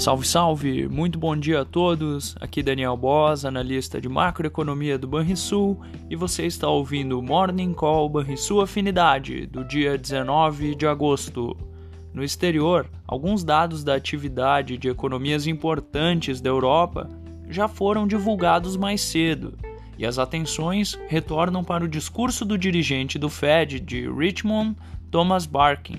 Salve, salve! Muito bom dia a todos. Aqui Daniel Boss, analista de macroeconomia do Banrisul, e você está ouvindo o Morning Call Banrisul Afinidade do dia 19 de agosto. No exterior, alguns dados da atividade de economias importantes da Europa já foram divulgados mais cedo, e as atenções retornam para o discurso do dirigente do Fed de Richmond, Thomas Barkin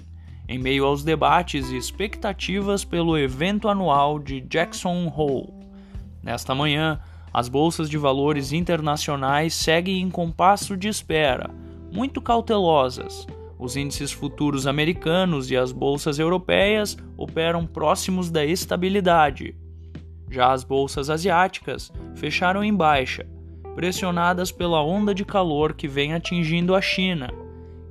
em meio aos debates e expectativas pelo evento anual de Jackson Hole. Nesta manhã, as bolsas de valores internacionais seguem em compasso de espera, muito cautelosas. Os índices futuros americanos e as bolsas europeias operam próximos da estabilidade. Já as bolsas asiáticas fecharam em baixa, pressionadas pela onda de calor que vem atingindo a China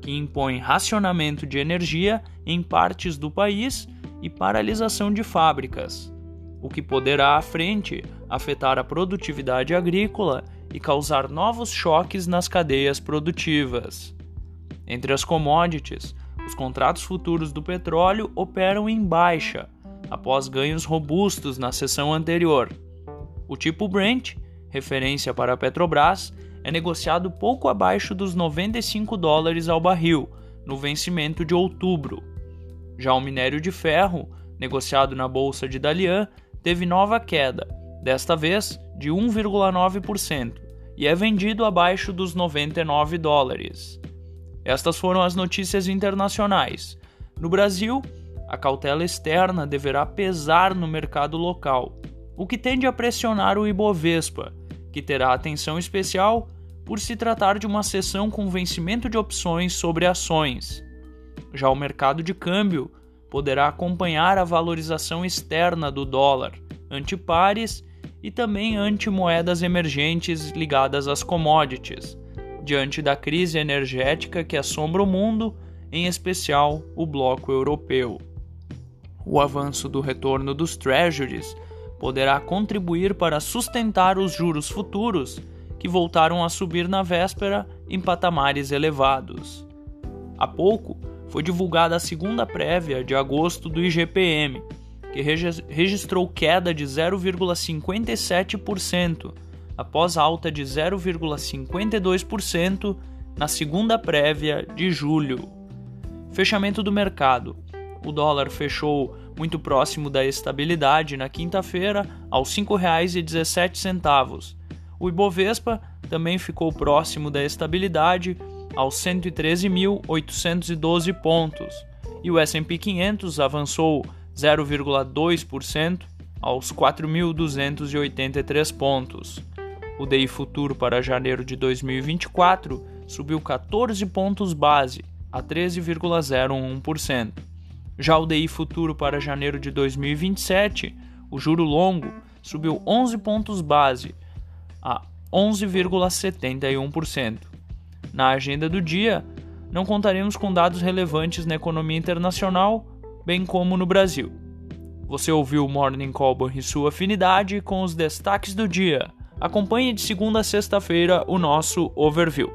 que impõe racionamento de energia em partes do país e paralisação de fábricas, o que poderá à frente afetar a produtividade agrícola e causar novos choques nas cadeias produtivas. Entre as commodities, os contratos futuros do petróleo operam em baixa, após ganhos robustos na sessão anterior. O tipo Brent, referência para a Petrobras, é negociado pouco abaixo dos 95 dólares ao barril no vencimento de outubro. Já o minério de ferro, negociado na bolsa de Dalian, teve nova queda, desta vez de 1,9%, e é vendido abaixo dos 99 dólares. Estas foram as notícias internacionais. No Brasil, a cautela externa deverá pesar no mercado local, o que tende a pressionar o Ibovespa, que terá atenção especial por se tratar de uma sessão com vencimento de opções sobre ações. Já o mercado de câmbio poderá acompanhar a valorização externa do dólar ante pares e também ante moedas emergentes ligadas às commodities, diante da crise energética que assombra o mundo, em especial o bloco europeu. O avanço do retorno dos treasuries poderá contribuir para sustentar os juros futuros, que voltaram a subir na véspera em patamares elevados. Há pouco foi divulgada a segunda prévia de agosto do IGPM, que registrou queda de 0,57%, após alta de 0,52% na segunda prévia de julho. Fechamento do mercado. O dólar fechou muito próximo da estabilidade na quinta-feira, aos R$ 5,17. O Ibovespa também ficou próximo da estabilidade, aos 113.812 pontos, e o S&P 500 avançou 0,2% aos 4.283 pontos. O DI futuro para janeiro de 2024 subiu 14 pontos base a 13,01%. Já o DI futuro para janeiro de 2027, o juro longo, subiu 11 pontos base a 11,71%. Na agenda do dia, não contaremos com dados relevantes na economia internacional, bem como no Brasil. Você ouviu o Morning Call e sua afinidade com os destaques do dia. Acompanhe de segunda a sexta-feira o nosso overview.